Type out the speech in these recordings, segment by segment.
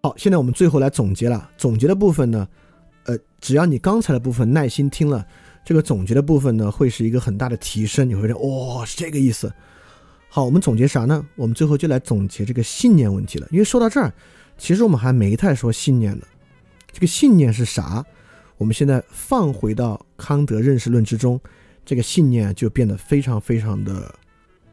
好，现在我们最后来总结了。总结的部分呢，呃，只要你刚才的部分耐心听了，这个总结的部分呢，会是一个很大的提升。你会觉得，哇，是这个意思。好，我们总结啥呢？我们最后就来总结这个信念问题了。因为说到这儿，其实我们还没太说信念呢。这个信念是啥？我们现在放回到康德认识论之中，这个信念就变得非常非常的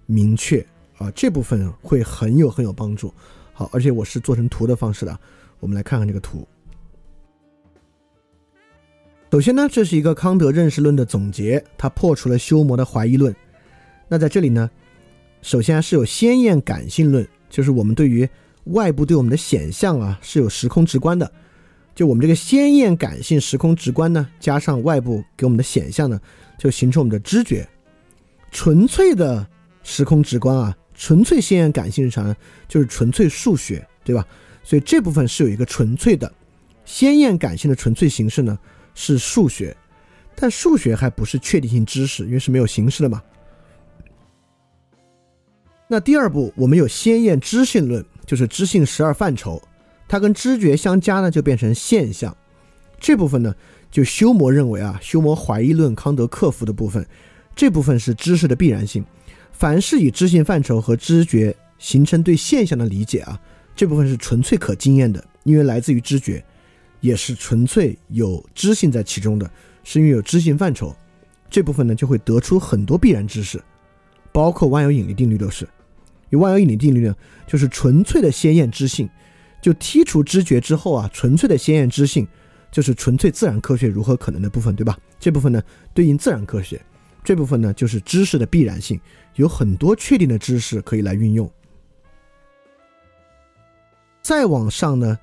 明确啊。这部分会很有很有帮助。好，而且我是做成图的方式的。我们来看看这个图。首先呢，这是一个康德认识论的总结，它破除了修谟的怀疑论。那在这里呢，首先是有先验感性论，就是我们对于外部对我们的显象啊是有时空直观的。就我们这个先验感性时空直观呢，加上外部给我们的显象呢，就形成我们的知觉。纯粹的时空直观啊。纯粹先验感性是啥呢？就是纯粹数学，对吧？所以这部分是有一个纯粹的先验感性的纯粹形式呢，是数学。但数学还不是确定性知识，因为是没有形式的嘛。那第二步，我们有先验知性论，就是知性十二范畴，它跟知觉相加呢，就变成现象。这部分呢，就休谟认为啊，休谟怀疑论康德克服的部分，这部分是知识的必然性。凡是以知性范畴和知觉形成对现象的理解啊，这部分是纯粹可经验的，因为来自于知觉，也是纯粹有知性在其中的，是因为有知性范畴，这部分呢就会得出很多必然知识，包括万有引力定律都是。有万有引力定律呢，就是纯粹的先验知性，就剔除知觉之后啊，纯粹的先验知性就是纯粹自然科学如何可能的部分，对吧？这部分呢对应自然科学。这部分呢，就是知识的必然性，有很多确定的知识可以来运用。再往上呢，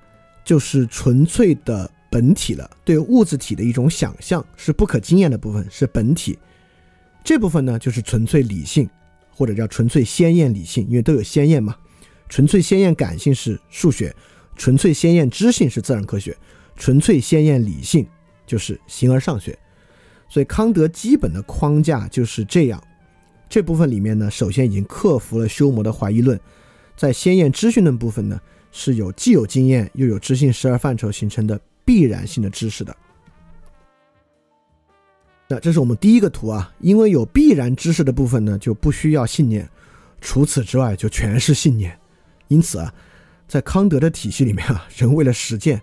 就是纯粹的本体了，对物质体的一种想象，是不可经验的部分，是本体。这部分呢，就是纯粹理性，或者叫纯粹鲜艳理性，因为都有鲜艳嘛。纯粹鲜艳感性是数学，纯粹鲜艳知性是自然科学，纯粹鲜艳理性就是形而上学。所以康德基本的框架就是这样，这部分里面呢，首先已经克服了休谟的怀疑论，在先验知训论部分呢，是有既有经验又有知性十二范畴形成的必然性的知识的。那这是我们第一个图啊，因为有必然知识的部分呢，就不需要信念，除此之外就全是信念。因此啊，在康德的体系里面啊，人为了实践，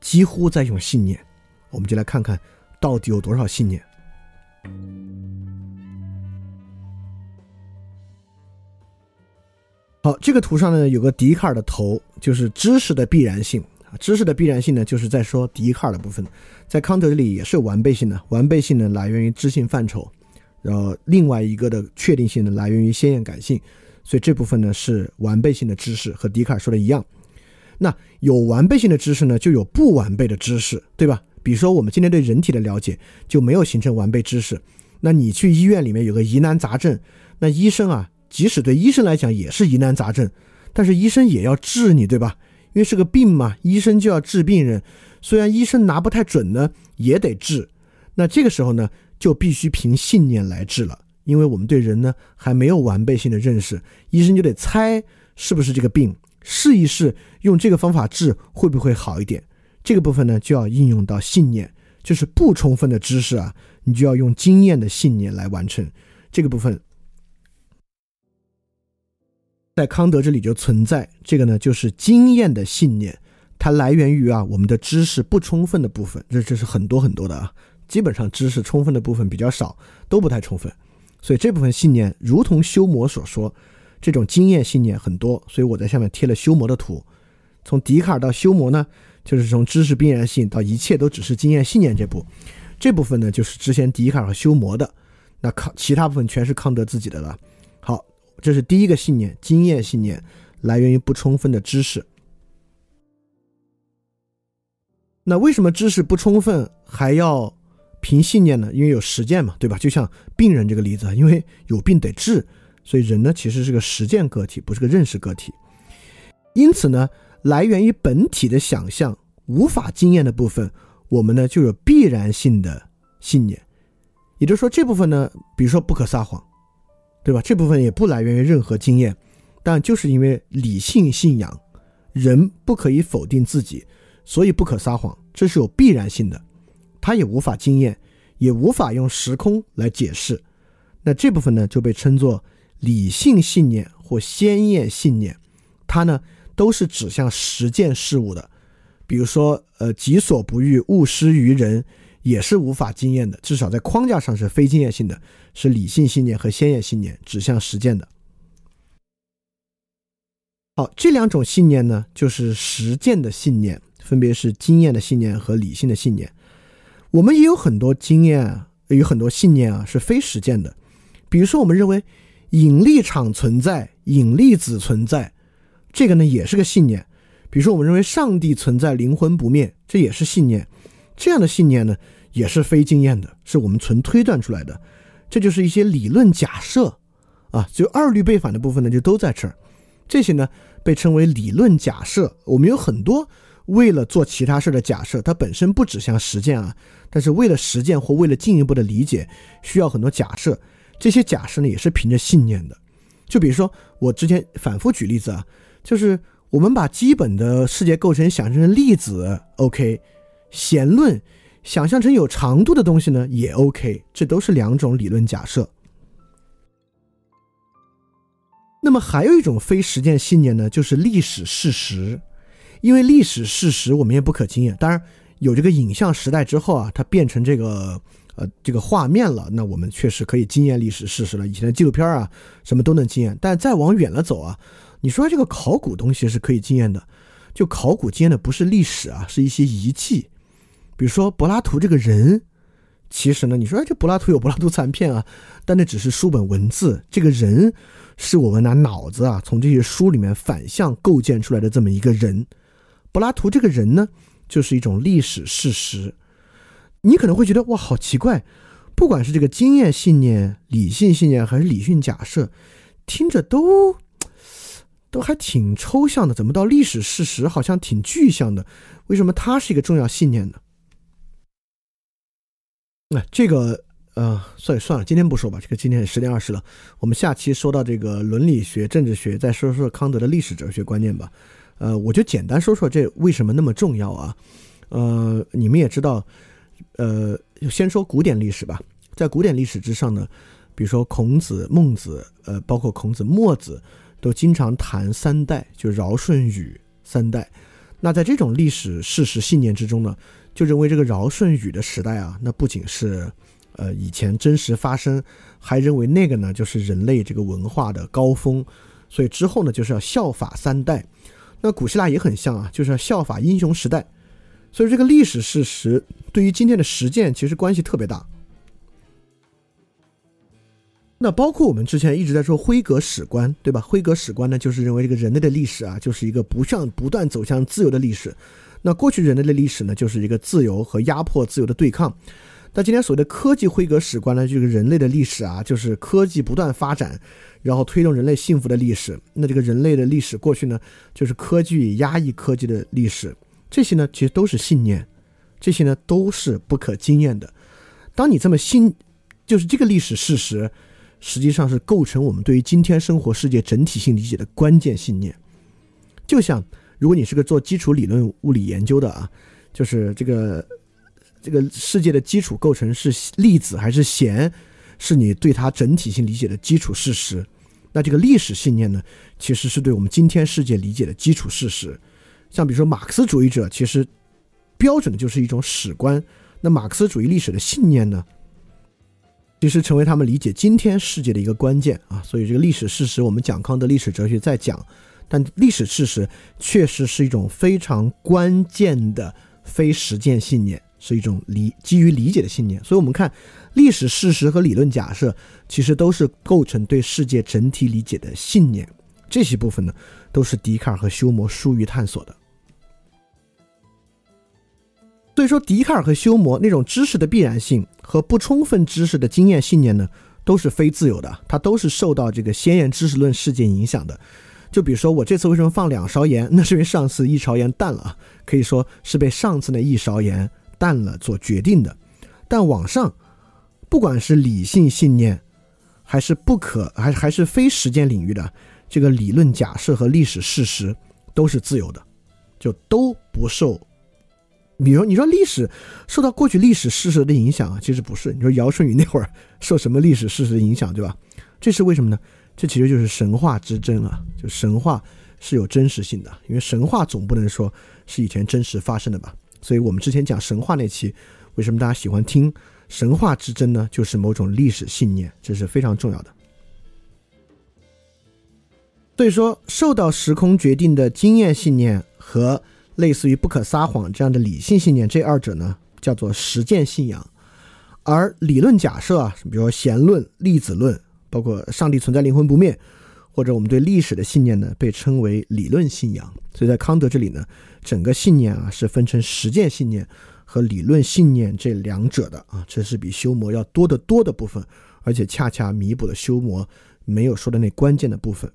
几乎在用信念。我们就来看看。到底有多少信念？好，这个图上呢有个笛卡尔的头，就是知识的必然性啊。知识的必然性呢，就是在说笛卡尔的部分，在康德这里也是有完备性的。完备性呢来源于知性范畴，然后另外一个的确定性呢来源于先验感性，所以这部分呢是完备性的知识，和笛卡尔说的一样。那有完备性的知识呢，就有不完备的知识，对吧？比如说，我们今天对人体的了解就没有形成完备知识。那你去医院里面有个疑难杂症，那医生啊，即使对医生来讲也是疑难杂症，但是医生也要治你，对吧？因为是个病嘛，医生就要治病人。虽然医生拿不太准呢，也得治。那这个时候呢，就必须凭信念来治了，因为我们对人呢还没有完备性的认识，医生就得猜是不是这个病，试一试用这个方法治会不会好一点。这个部分呢，就要应用到信念，就是不充分的知识啊，你就要用经验的信念来完成这个部分。在康德这里就存在这个呢，就是经验的信念，它来源于啊我们的知识不充分的部分，这这是很多很多的啊，基本上知识充分的部分比较少，都不太充分，所以这部分信念如同修魔所说，这种经验信念很多，所以我在下面贴了修魔的图。从笛卡尔到修魔呢，就是从知识必然性到一切都只是经验信念这部，这部分呢就是之前笛卡尔和修魔的，那康其他部分全是康德自己的了。这是第一个信念，经验信念来源于不充分的知识。那为什么知识不充分还要凭信念呢？因为有实践嘛，对吧？就像病人这个例子，因为有病得治，所以人呢其实是个实践个体，不是个认识个体。因此呢。来源于本体的想象无法经验的部分，我们呢就有必然性的信念，也就是说这部分呢，比如说不可撒谎，对吧？这部分也不来源于任何经验，但就是因为理性信仰，人不可以否定自己，所以不可撒谎，这是有必然性的，它也无法经验，也无法用时空来解释。那这部分呢就被称作理性信念或先验信念，它呢。都是指向实践事物的，比如说，呃，己所不欲，勿施于人，也是无法经验的，至少在框架上是非经验性的，是理性信念和先验信念指向实践的。好，这两种信念呢，就是实践的信念，分别是经验的信念和理性的信念。我们也有很多经验啊，有很多信念啊，是非实践的，比如说，我们认为引力场存在，引力子存在。这个呢也是个信念，比如说我们认为上帝存在，灵魂不灭，这也是信念。这样的信念呢也是非经验的，是我们纯推断出来的。这就是一些理论假设啊，就二律背反的部分呢就都在这儿。这些呢被称为理论假设。我们有很多为了做其他事的假设，它本身不指向实践啊，但是为了实践或为了进一步的理解，需要很多假设。这些假设呢也是凭着信念的。就比如说我之前反复举例子啊。就是我们把基本的世界构成想象成粒子，OK，弦论想象成有长度的东西呢，也 OK，这都是两种理论假设。那么还有一种非实践信念呢，就是历史事实，因为历史事实我们也不可经验。当然有这个影像时代之后啊，它变成这个呃这个画面了，那我们确实可以经验历史事实了。以前的纪录片啊，什么都能经验，但再往远了走啊。你说这个考古东西是可以经验的，就考古经验的不是历史啊，是一些遗迹，比如说柏拉图这个人，其实呢，你说哎这柏拉图有柏拉图残片啊，但那只是书本文字，这个人是我们拿脑子啊从这些书里面反向构建出来的这么一个人，柏拉图这个人呢，就是一种历史事实。你可能会觉得哇，好奇怪，不管是这个经验信念、理性信念还是理性假设，听着都。都还挺抽象的，怎么到历史事实好像挺具象的？为什么它是一个重要信念呢？那这个呃，算算了，今天不说吧。这个今天十点二十了，我们下期说到这个伦理学、政治学，再说说康德的历史哲学观念吧。呃，我就简单说说这为什么那么重要啊？呃，你们也知道，呃，先说古典历史吧。在古典历史之上呢，比如说孔子、孟子，呃，包括孔子、墨子。都经常谈三代，就尧舜禹三代。那在这种历史事实信念之中呢，就认为这个尧舜禹的时代啊，那不仅是呃以前真实发生，还认为那个呢就是人类这个文化的高峰。所以之后呢，就是要效法三代。那古希腊也很像啊，就是要效法英雄时代。所以这个历史事实对于今天的实践其实关系特别大。那包括我们之前一直在说辉格史观，对吧？辉格史观呢，就是认为这个人类的历史啊，就是一个不向不断走向自由的历史。那过去人类的历史呢，就是一个自由和压迫自由的对抗。那今天所谓的科技辉格史观呢，就是人类的历史啊，就是科技不断发展，然后推动人类幸福的历史。那这个人类的历史过去呢，就是科技压抑科技的历史。这些呢，其实都是信念，这些呢都是不可经验的。当你这么信，就是这个历史事实。实际上是构成我们对于今天生活世界整体性理解的关键信念。就像如果你是个做基础理论物理研究的啊，就是这个这个世界的基础构成是粒子还是弦，是你对它整体性理解的基础事实。那这个历史信念呢，其实是对我们今天世界理解的基础事实。像比如说马克思主义者，其实标准的就是一种史观。那马克思主义历史的信念呢？其实成为他们理解今天世界的一个关键啊。所以这个历史事实，我们讲康德历史哲学在讲，但历史事实确实是一种非常关键的非实践信念，是一种理基于理解的信念。所以，我们看历史事实和理论假设，其实都是构成对世界整体理解的信念。这些部分呢，都是笛卡尔和休谟疏于探索的。所以说，笛卡尔和休谟那种知识的必然性和不充分知识的经验信念呢，都是非自由的，它都是受到这个先验知识论事件影响的。就比如说，我这次为什么放两勺盐？那是因为上次一勺盐淡了，可以说是被上次那一勺盐淡了所决定的。但往上，不管是理性信念，还是不可，还还是非时间领域的这个理论假设和历史事实，都是自由的，就都不受。比如你说历史受到过去历史事实的影响啊，其实不是。你说尧舜禹那会儿受什么历史事实的影响，对吧？这是为什么呢？这其实就是神话之争啊，就神话是有真实性的，因为神话总不能说是以前真实发生的吧。所以我们之前讲神话那期，为什么大家喜欢听神话之争呢？就是某种历史信念，这是非常重要的。所以说，受到时空决定的经验信念和。类似于不可撒谎这样的理性信念，这二者呢叫做实践信仰，而理论假设啊，比如说弦论、粒子论，包括上帝存在、灵魂不灭，或者我们对历史的信念呢，被称为理论信仰。所以在康德这里呢，整个信念啊是分成实践信念和理论信念这两者的啊，这是比修魔要多得多的部分，而且恰恰弥补了修魔没有说的那关键的部分。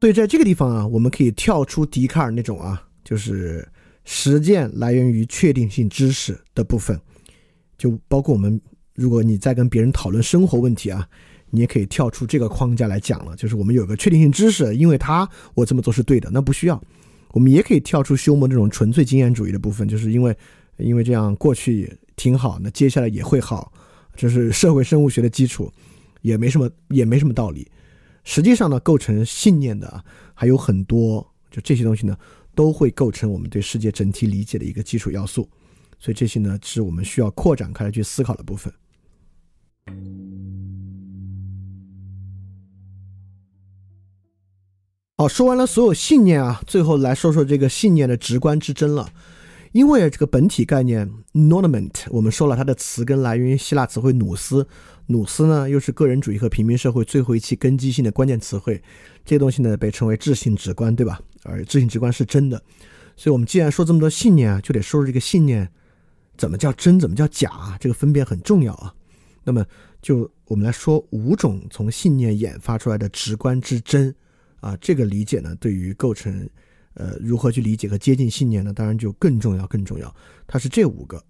所以在这个地方啊，我们可以跳出笛卡尔那种啊，就是实践来源于确定性知识的部分，就包括我们，如果你在跟别人讨论生活问题啊，你也可以跳出这个框架来讲了。就是我们有个确定性知识，因为他我这么做是对的，那不需要。我们也可以跳出休谟这种纯粹经验主义的部分，就是因为因为这样过去挺好，那接下来也会好，这是社会生物学的基础，也没什么也没什么道理。实际上呢，构成信念的还有很多，就这些东西呢，都会构成我们对世界整体理解的一个基础要素。所以这些呢，是我们需要扩展开来去思考的部分。好，说完了所有信念啊，最后来说说这个信念的直观之争了。因为这个本体概念 n o n a m e n t 我们说了它的词根来源于希腊词汇努斯。努斯呢，又是个人主义和平民社会最后一期根基性的关键词汇。这东西呢，被称为智性直观，对吧？而智性直观是真的。所以，我们既然说这么多信念啊，就得说说这个信念怎么叫真，怎么叫假，这个分辨很重要啊。那么，就我们来说五种从信念演发出来的直观之真啊，这个理解呢，对于构成呃如何去理解和接近信念呢，当然就更重要，更重要。它是这五个。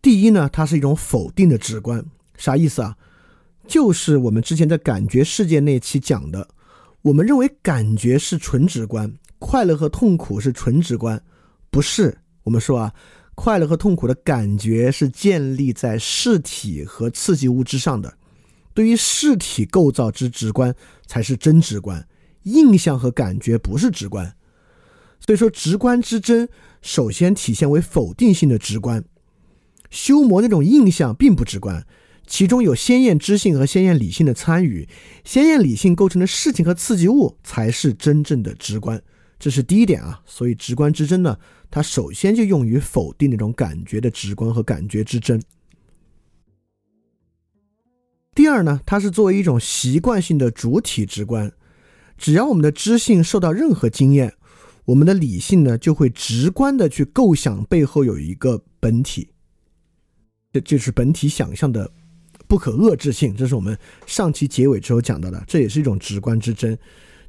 第一呢，它是一种否定的直观，啥意思啊？就是我们之前在感觉世界那期讲的，我们认为感觉是纯直观，快乐和痛苦是纯直观，不是。我们说啊，快乐和痛苦的感觉是建立在视体和刺激物之上的，对于视体构造之直观才是真直观，印象和感觉不是直观。所以说，直观之真首先体现为否定性的直观。修魔那种印象并不直观，其中有鲜艳知性和鲜艳理性的参与，鲜艳理性构成的事情和刺激物才是真正的直观，这是第一点啊。所以直观之真呢，它首先就用于否定那种感觉的直观和感觉之真。第二呢，它是作为一种习惯性的主体直观，只要我们的知性受到任何经验，我们的理性呢就会直观的去构想背后有一个本体。这就是本体想象的不可遏制性，这是我们上期结尾之后讲到的，这也是一种直观之真。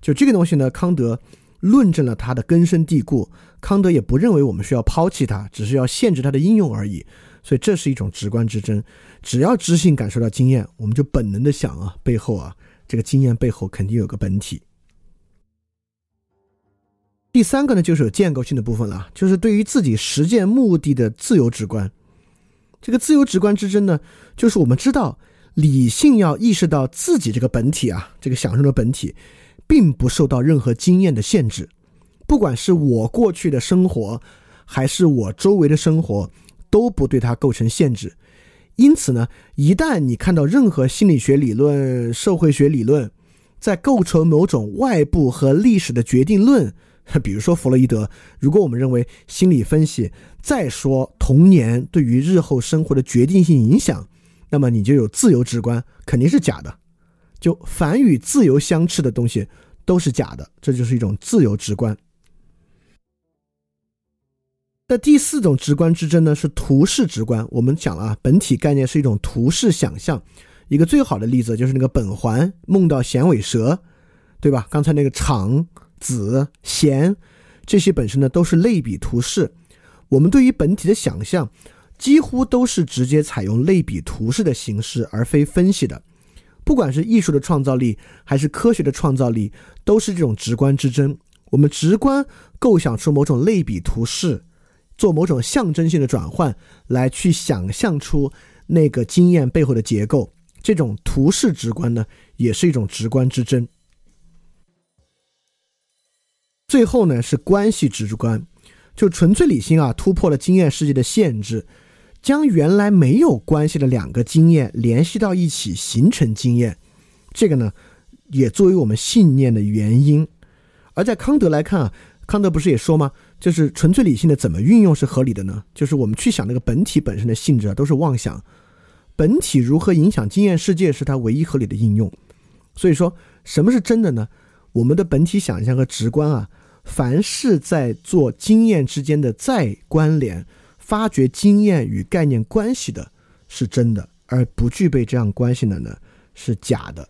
就这个东西呢，康德论证了它的根深蒂固，康德也不认为我们需要抛弃它，只是要限制它的应用而已。所以这是一种直观之争。只要知性感受到经验，我们就本能的想啊，背后啊，这个经验背后肯定有个本体。第三个呢，就是有建构性的部分了，就是对于自己实践目的的自由直观。这个自由直观之争呢，就是我们知道理性要意识到自己这个本体啊，这个享受的本体，并不受到任何经验的限制，不管是我过去的生活，还是我周围的生活，都不对它构成限制。因此呢，一旦你看到任何心理学理论、社会学理论在构成某种外部和历史的决定论，比如说弗洛伊德，如果我们认为心理分析再说童年对于日后生活的决定性影响，那么你就有自由直观，肯定是假的。就凡与自由相斥的东西都是假的，这就是一种自由直观。那第四种直观之争呢，是图式直观。我们讲了啊，本体概念是一种图式想象。一个最好的例子就是那个本环梦到衔尾蛇，对吧？刚才那个长、子、弦这些本身呢都是类比图式。我们对于本体的想象，几乎都是直接采用类比图式的形式，而非分析的。不管是艺术的创造力，还是科学的创造力，都是这种直观之争。我们直观构想出某种类比图式。做某种象征性的转换，来去想象出那个经验背后的结构，这种图式直观呢，也是一种直观之争。最后呢，是关系直观，就纯粹理性啊，突破了经验世界的限制，将原来没有关系的两个经验联系到一起，形成经验。这个呢，也作为我们信念的原因。而在康德来看啊。康德不是也说吗？就是纯粹理性的怎么运用是合理的呢？就是我们去想那个本体本身的性质啊，都是妄想。本体如何影响经验世界是它唯一合理的应用。所以说，什么是真的呢？我们的本体想象和直观啊，凡是在做经验之间的再关联、发掘经验与概念关系的，是真的；而不具备这样关系的呢，是假的。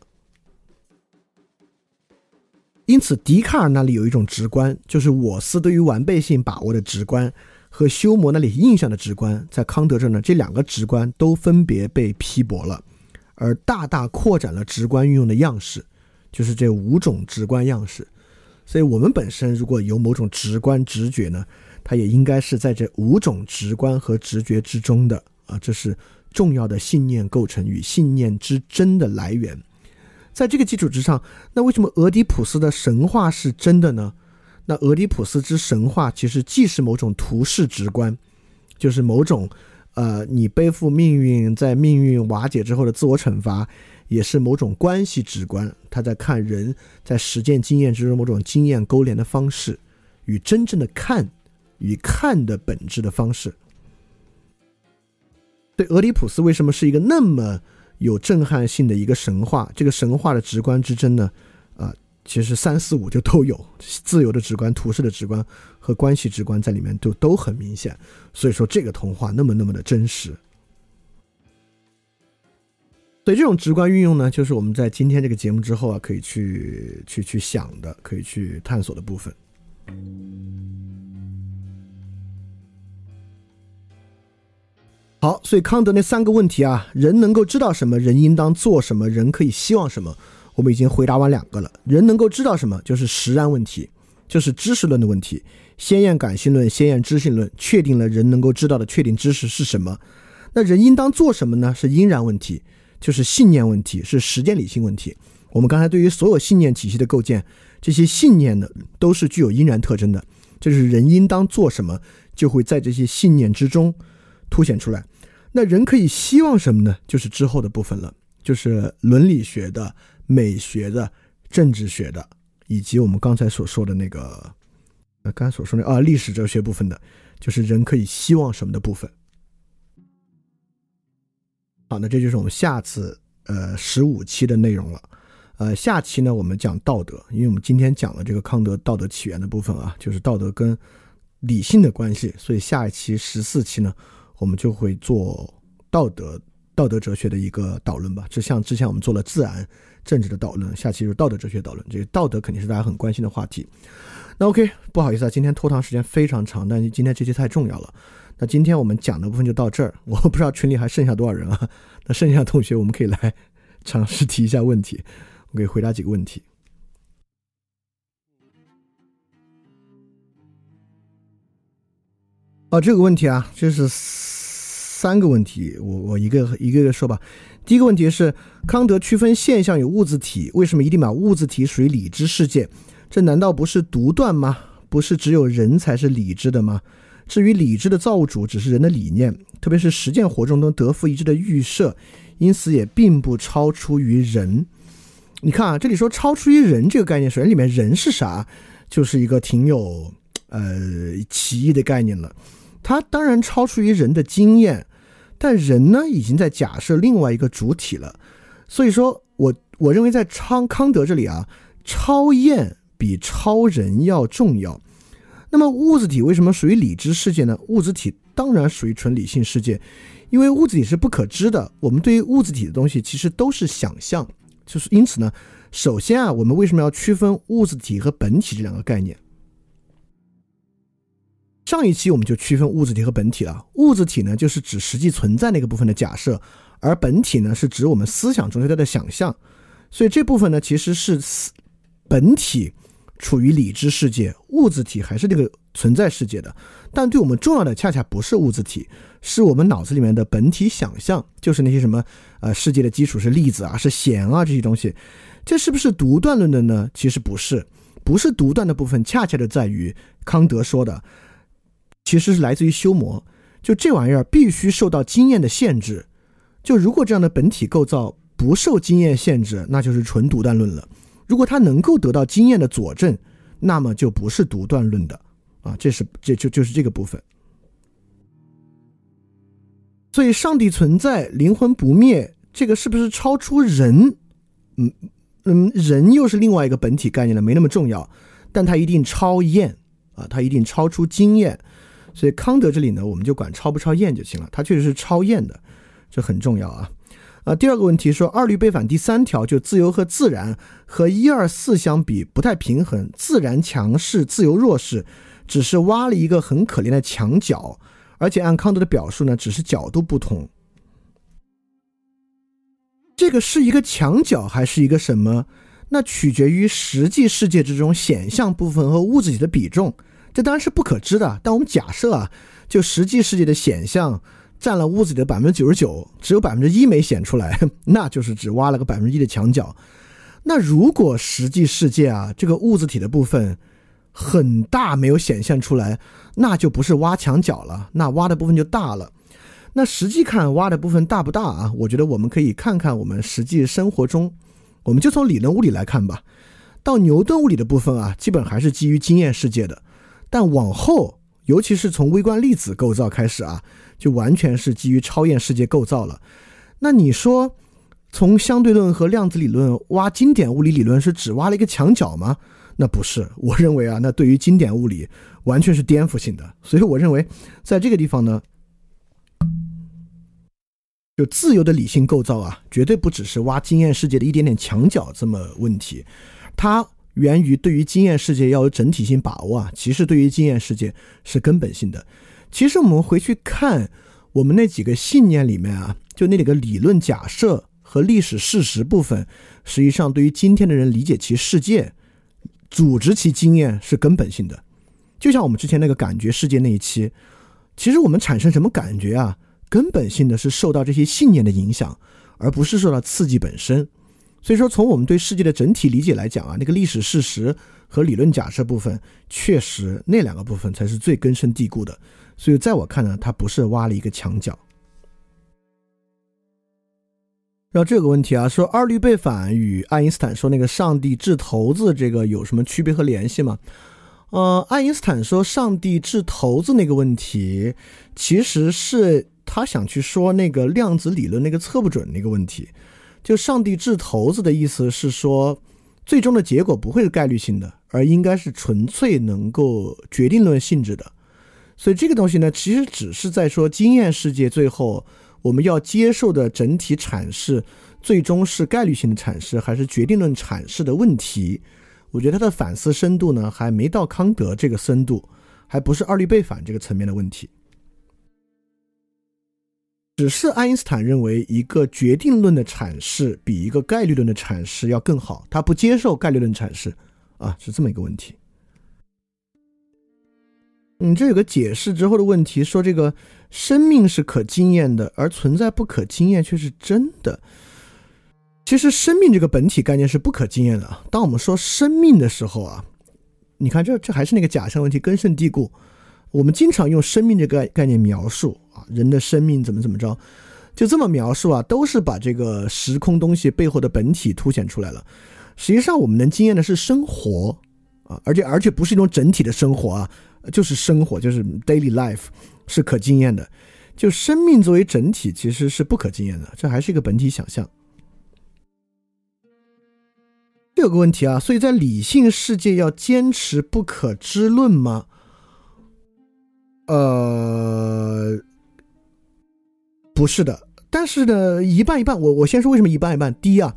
因此，笛卡尔那里有一种直观，就是我司对于完备性把握的直观，和休谟那里印象的直观，在康德这呢，这两个直观都分别被批驳了，而大大扩展了直观运用的样式，就是这五种直观样式。所以，我们本身如果有某种直观直觉呢，它也应该是在这五种直观和直觉之中的啊，这是重要的信念构成与信念之真的来源。在这个基础之上，那为什么俄狄浦斯的神话是真的呢？那俄狄浦斯之神话其实既是某种图式直观，就是某种，呃，你背负命运，在命运瓦解之后的自我惩罚，也是某种关系直观。他在看人在实践经验之中某种经验勾连的方式，与真正的看与看的本质的方式。对俄狄浦斯为什么是一个那么？有震撼性的一个神话，这个神话的直观之争呢，啊，其实三四五就都有自由的直观、图式的直观和关系直观在里面都都很明显，所以说这个童话那么那么的真实。所以这种直观运用呢，就是我们在今天这个节目之后啊，可以去去去想的，可以去探索的部分。好，所以康德那三个问题啊，人能够知道什么？人应当做什么？人可以希望什么？我们已经回答完两个了。人能够知道什么？就是实然问题，就是知识论的问题。先验感性论、先验知性论确定了人能够知道的确定知识是什么。那人应当做什么呢？是因然问题，就是信念问题，是实践理性问题。我们刚才对于所有信念体系的构建，这些信念呢，都是具有因然特征的。就是人应当做什么，就会在这些信念之中凸显出来。那人可以希望什么呢？就是之后的部分了，就是伦理学的、美学的、政治学的，以及我们刚才所说的那个，呃，刚才所说的啊，历史哲学部分的，就是人可以希望什么的部分。好，那这就是我们下次呃十五期的内容了。呃，下期呢我们讲道德，因为我们今天讲了这个康德道德起源的部分啊，就是道德跟理性的关系，所以下一期十四期呢。我们就会做道德、道德哲学的一个导论吧，就像之前我们做了自然政治的导论，下期就是道德哲学导论。这个道德肯定是大家很关心的话题。那 OK，不好意思啊，今天拖堂时间非常长，但是今天这期太重要了。那今天我们讲的部分就到这儿，我不知道群里还剩下多少人啊？那剩下的同学我们可以来尝试提一下问题，我可以回答几个问题。啊，这个问题啊，就是三个问题，我我一个一个一个说吧。第一个问题是，康德区分现象与物质体，为什么一定把物质体属于理智世界？这难道不是独断吗？不是只有人才是理智的吗？至于理智的造物主只是人的理念，特别是实践活动中得夫一致的预设，因此也并不超出于人。你看啊，这里说超出于人这个概念，首先里面人是啥，就是一个挺有呃歧义的概念了。它当然超出于人的经验，但人呢已经在假设另外一个主体了。所以说我我认为在康康德这里啊，超验比超人要重要。那么物质体为什么属于理知世界呢？物质体当然属于纯理性世界，因为物质体是不可知的。我们对于物质体的东西其实都是想象，就是因此呢，首先啊，我们为什么要区分物质体和本体这两个概念？上一期我们就区分物质体和本体了。物质体呢，就是指实际存在那个部分的假设，而本体呢，是指我们思想中对它的想象。所以这部分呢，其实是本体。处于理智世界，物质体还是这个存在世界的，但对我们重要的恰恰不是物质体，是我们脑子里面的本体想象，就是那些什么呃世界的基础是粒子啊，是弦啊这些东西，这是不是独断论的呢？其实不是，不是独断的部分，恰恰的在于康德说的，其实是来自于修魔，就这玩意儿必须受到经验的限制，就如果这样的本体构造不受经验限制，那就是纯独断论了。如果他能够得到经验的佐证，那么就不是独断论的啊，这是这就就是这个部分。所以，上帝存在，灵魂不灭，这个是不是超出人？嗯嗯，人又是另外一个本体概念了，没那么重要，但它一定超验啊，它一定超出经验。所以，康德这里呢，我们就管超不超验就行了，它确实是超验的，这很重要啊。啊，第二个问题说二律背反第三条就自由和自然和一二四相比不太平衡，自然强势，自由弱势，只是挖了一个很可怜的墙角，而且按康德的表述呢，只是角度不同。这个是一个墙角还是一个什么？那取决于实际世界之中显象部分和物质体的比重，这当然是不可知的。但我们假设啊，就实际世界的显象。占了屋子里的百分之九十九，只有百分之一没显出来，那就是只挖了个百分之一的墙角。那如果实际世界啊，这个物质体的部分很大没有显现出来，那就不是挖墙角了，那挖的部分就大了。那实际看挖的部分大不大啊？我觉得我们可以看看我们实际生活中，我们就从理论物理来看吧。到牛顿物理的部分啊，基本还是基于经验世界的，但往后，尤其是从微观粒子构造开始啊。就完全是基于超验世界构造了。那你说，从相对论和量子理论挖经典物理理论是只挖了一个墙角吗？那不是。我认为啊，那对于经典物理完全是颠覆性的。所以我认为，在这个地方呢，就自由的理性构造啊，绝对不只是挖经验世界的一点点墙角这么问题。它源于对于经验世界要有整体性把握啊，其实对于经验世界是根本性的。其实我们回去看我们那几个信念里面啊，就那几个理论假设和历史事实部分，实际上对于今天的人理解其世界、组织其经验是根本性的。就像我们之前那个感觉世界那一期，其实我们产生什么感觉啊？根本性的是受到这些信念的影响，而不是受到刺激本身。所以说，从我们对世界的整体理解来讲啊，那个历史事实和理论假设部分，确实那两个部分才是最根深蒂固的。所以，在我看呢，他不是挖了一个墙角。然后这个问题啊，说二律背反与爱因斯坦说那个上帝掷骰子这个有什么区别和联系吗？呃，爱因斯坦说上帝掷骰子那个问题，其实是他想去说那个量子理论那个测不准那个问题。就上帝掷骰子的意思是说，最终的结果不会是概率性的，而应该是纯粹能够决定论性质的。所以这个东西呢，其实只是在说经验世界最后我们要接受的整体阐释，最终是概率性的阐释还是决定论阐释的问题。我觉得他的反思深度呢，还没到康德这个深度，还不是二律背反这个层面的问题。只是爱因斯坦认为一个决定论的阐释比一个概率论的阐释要更好，他不接受概率论阐释，啊，是这么一个问题。嗯，这有个解释之后的问题，说这个生命是可经验的，而存在不可经验却是真的。其实生命这个本体概念是不可经验的。当我们说生命的时候啊，你看这这还是那个假设问题根深蒂固。我们经常用生命这个概念描述啊，人的生命怎么怎么着，就这么描述啊，都是把这个时空东西背后的本体凸显出来了。实际上，我们能经验的是生活啊，而且而且不是一种整体的生活啊，就是生活，就是 daily life 是可经验的。就生命作为整体，其实是不可经验的，这还是一个本体想象。这有个问题啊，所以在理性世界要坚持不可知论吗？呃，不是的。但是呢，一半一半。我我先说为什么一半一半。第一啊，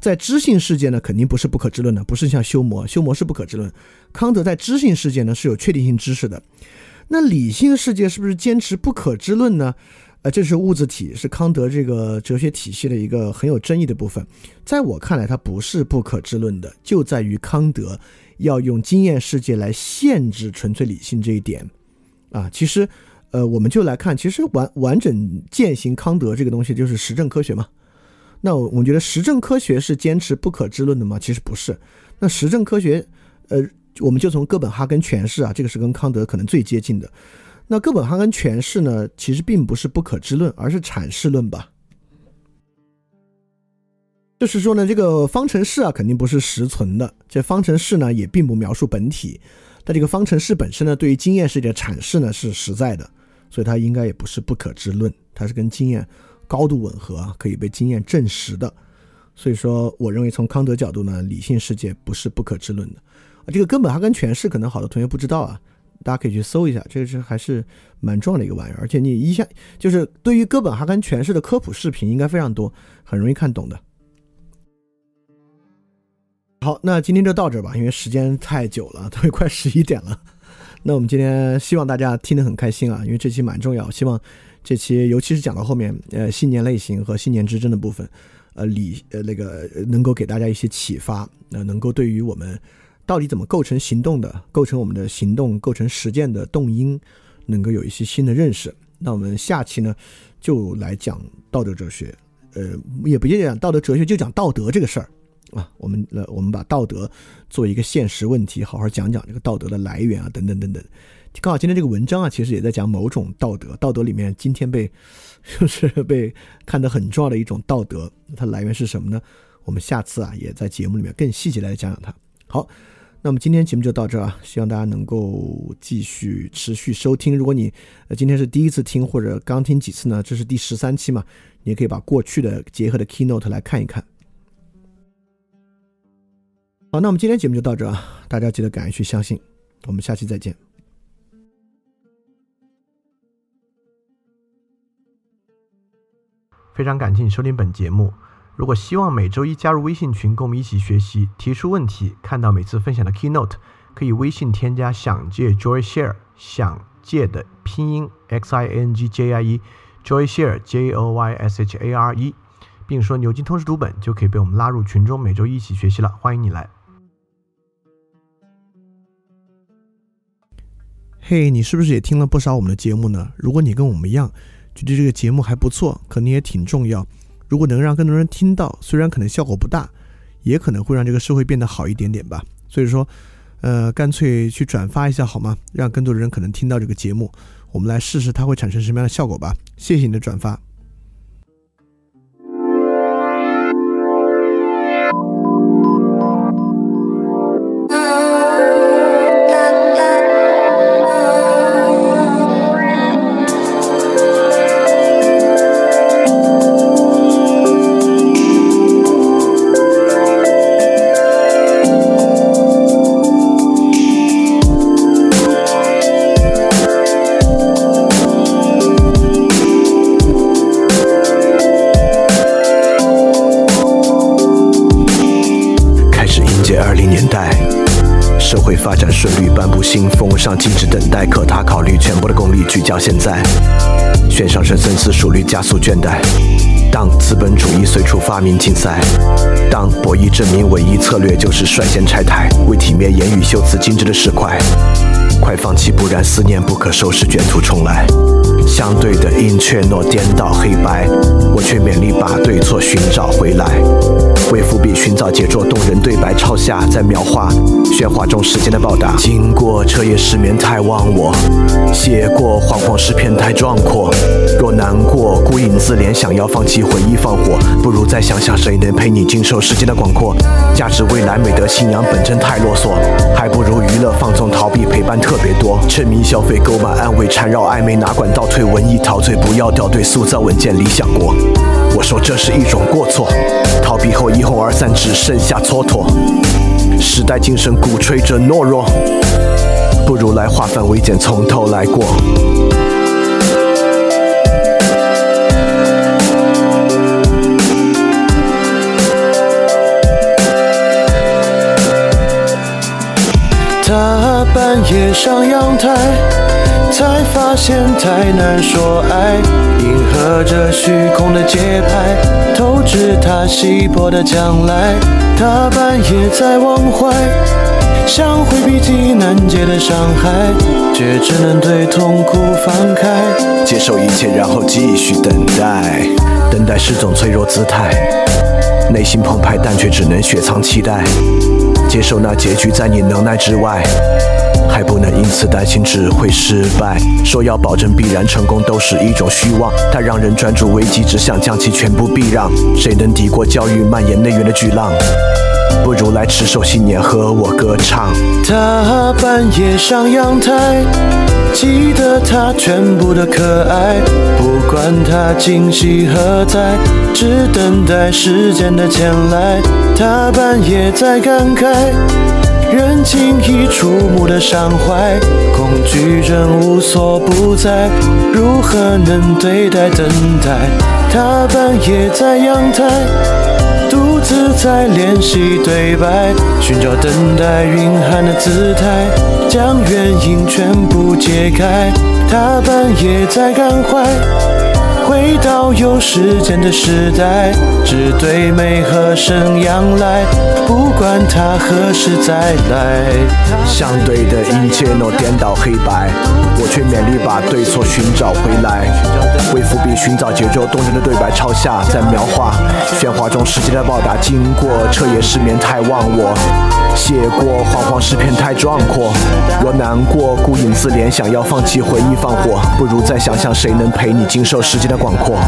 在知性世界呢，肯定不是不可知论的，不是像修魔，修魔是不可知论。康德在知性世界呢是有确定性知识的。那理性世界是不是坚持不可知论呢？呃，这是物质体，是康德这个哲学体系的一个很有争议的部分。在我看来，它不是不可知论的，就在于康德要用经验世界来限制纯粹理性这一点。啊，其实，呃，我们就来看，其实完完整践行康德这个东西就是实证科学嘛。那我我觉得实证科学是坚持不可知论的吗？其实不是。那实证科学，呃，我们就从哥本哈根诠释啊，这个是跟康德可能最接近的。那哥本哈根诠释呢，其实并不是不可知论，而是阐释论吧。就是说呢，这个方程式啊，肯定不是实存的。这方程式呢，也并不描述本体。但这个方程式本身呢，对于经验世界的阐释呢，是实在的，所以它应该也不是不可知论，它是跟经验高度吻合，可以被经验证实的。所以说，我认为从康德角度呢，理性世界不是不可知论的。啊，这个根本哈根诠释，可能好多同学不知道啊。大家可以去搜一下，这个是还是蛮重要的一个玩意儿，而且你一下就是对于哥本哈根诠释的科普视频应该非常多，很容易看懂的。好，那今天就到这吧，因为时间太久了，都快十一点了。那我们今天希望大家听得很开心啊，因为这期蛮重要，希望这期尤其是讲到后面，呃，信念类型和信念之争的部分，呃，理呃那个能够给大家一些启发，那能够对于我们。到底怎么构成行动的？构成我们的行动，构成实践的动因，能够有一些新的认识。那我们下期呢，就来讲道德哲学。呃，也不讲道德哲学，就讲道德这个事儿啊。我们呃，我们把道德做一个现实问题，好好讲讲这个道德的来源啊，等等等等。刚好今天这个文章啊，其实也在讲某种道德。道德里面今天被 就是被看得很重要的一种道德，它来源是什么呢？我们下次啊，也在节目里面更细节来讲讲它。好。那么今天节目就到这儿啊，希望大家能够继续持续收听。如果你呃今天是第一次听或者刚听几次呢，这是第十三期嘛，你也可以把过去的结合的 keynote 来看一看。好，那我们今天节目就到这啊，大家记得敢于去相信。我们下期再见。非常感谢你收听本节目。如果希望每周一加入微信群，跟我们一起学习，提出问题，看到每次分享的 keynote，可以微信添加“想借 Joy Share”，想借的拼音 x i n g j i e，Joy Share J o y s h a r e，并说牛津通识读本，就可以被我们拉入群中，每周一起学习了。欢迎你来。嘿，你是不是也听了不少我们的节目呢？如果你跟我们一样，觉得这个节目还不错，可能也挺重要。如果能让更多人听到，虽然可能效果不大，也可能会让这个社会变得好一点点吧。所以说，呃，干脆去转发一下好吗？让更多的人可能听到这个节目，我们来试试它会产生什么样的效果吧。谢谢你的转发。现在，悬上升深思熟虑加速倦怠。当资本主义随处发明竞赛，当博弈证明唯一策略就是率先拆台，为体面言语修辞精致的石块，快放弃，不然思念不可收拾，卷土重来。相对的阴却诺颠倒黑白，我却勉力把对错寻找回来。为伏笔寻找杰作动人对白，抄下在描画喧哗中时间的报答。经过彻夜失眠太忘我，写过惶惶诗篇太壮阔。若难过孤影自怜，想要放弃回忆放火，不如再想想谁能陪你经受时间的广阔。价值未来美德信仰本真太啰嗦，还不如娱乐放纵逃避陪伴特别多。沉迷消费购买安慰缠绕暧昧哪管倒退文艺陶醉不要掉队塑造稳健理想国。我说这是一种过错，逃避后一哄而散，只剩下蹉跎。时代精神鼓吹着懦弱，不如来化繁为简，从头来过。他半夜上阳台，才发现太难说爱，迎合着虚空的节拍，透支他稀薄的将来。他半夜在忘怀，想回避极难解的伤害，却只能对痛苦放开，接受一切，然后继续等待。等待是种脆弱姿态，内心澎湃，但却只能雪藏期待。接受那结局在你能耐之外，还不能因此担心只会失败。说要保证必然成功都是一种虚妄，它让人专注危机，只想将其全部避让。谁能抵过教育蔓延内源的巨浪？不如来持守信念，和我歌唱。他半夜上阳台，记得他全部的可爱，不管他惊喜何在，只等待时间的前来。他半夜在感慨，人轻易触目的伤怀，恐惧症无所不在，如何能对待等待？他半夜在阳台。独自在练习对白，寻找等待蕴含的姿态，将原因全部解开。他半夜在感怀，回到有时间的时代，只对美和声仰赖，不管他何时再来。相对的一切诺颠倒黑白，我却勉力把对错寻找回来。为伏笔寻找节奏动人的对白，抄下在描画喧哗中时间的报答。经过彻夜失眠太忘我，写过惶惶诗篇太壮阔。我难过孤影自怜，想要放弃回忆放火，不如再想想谁能陪你经受时间的广阔。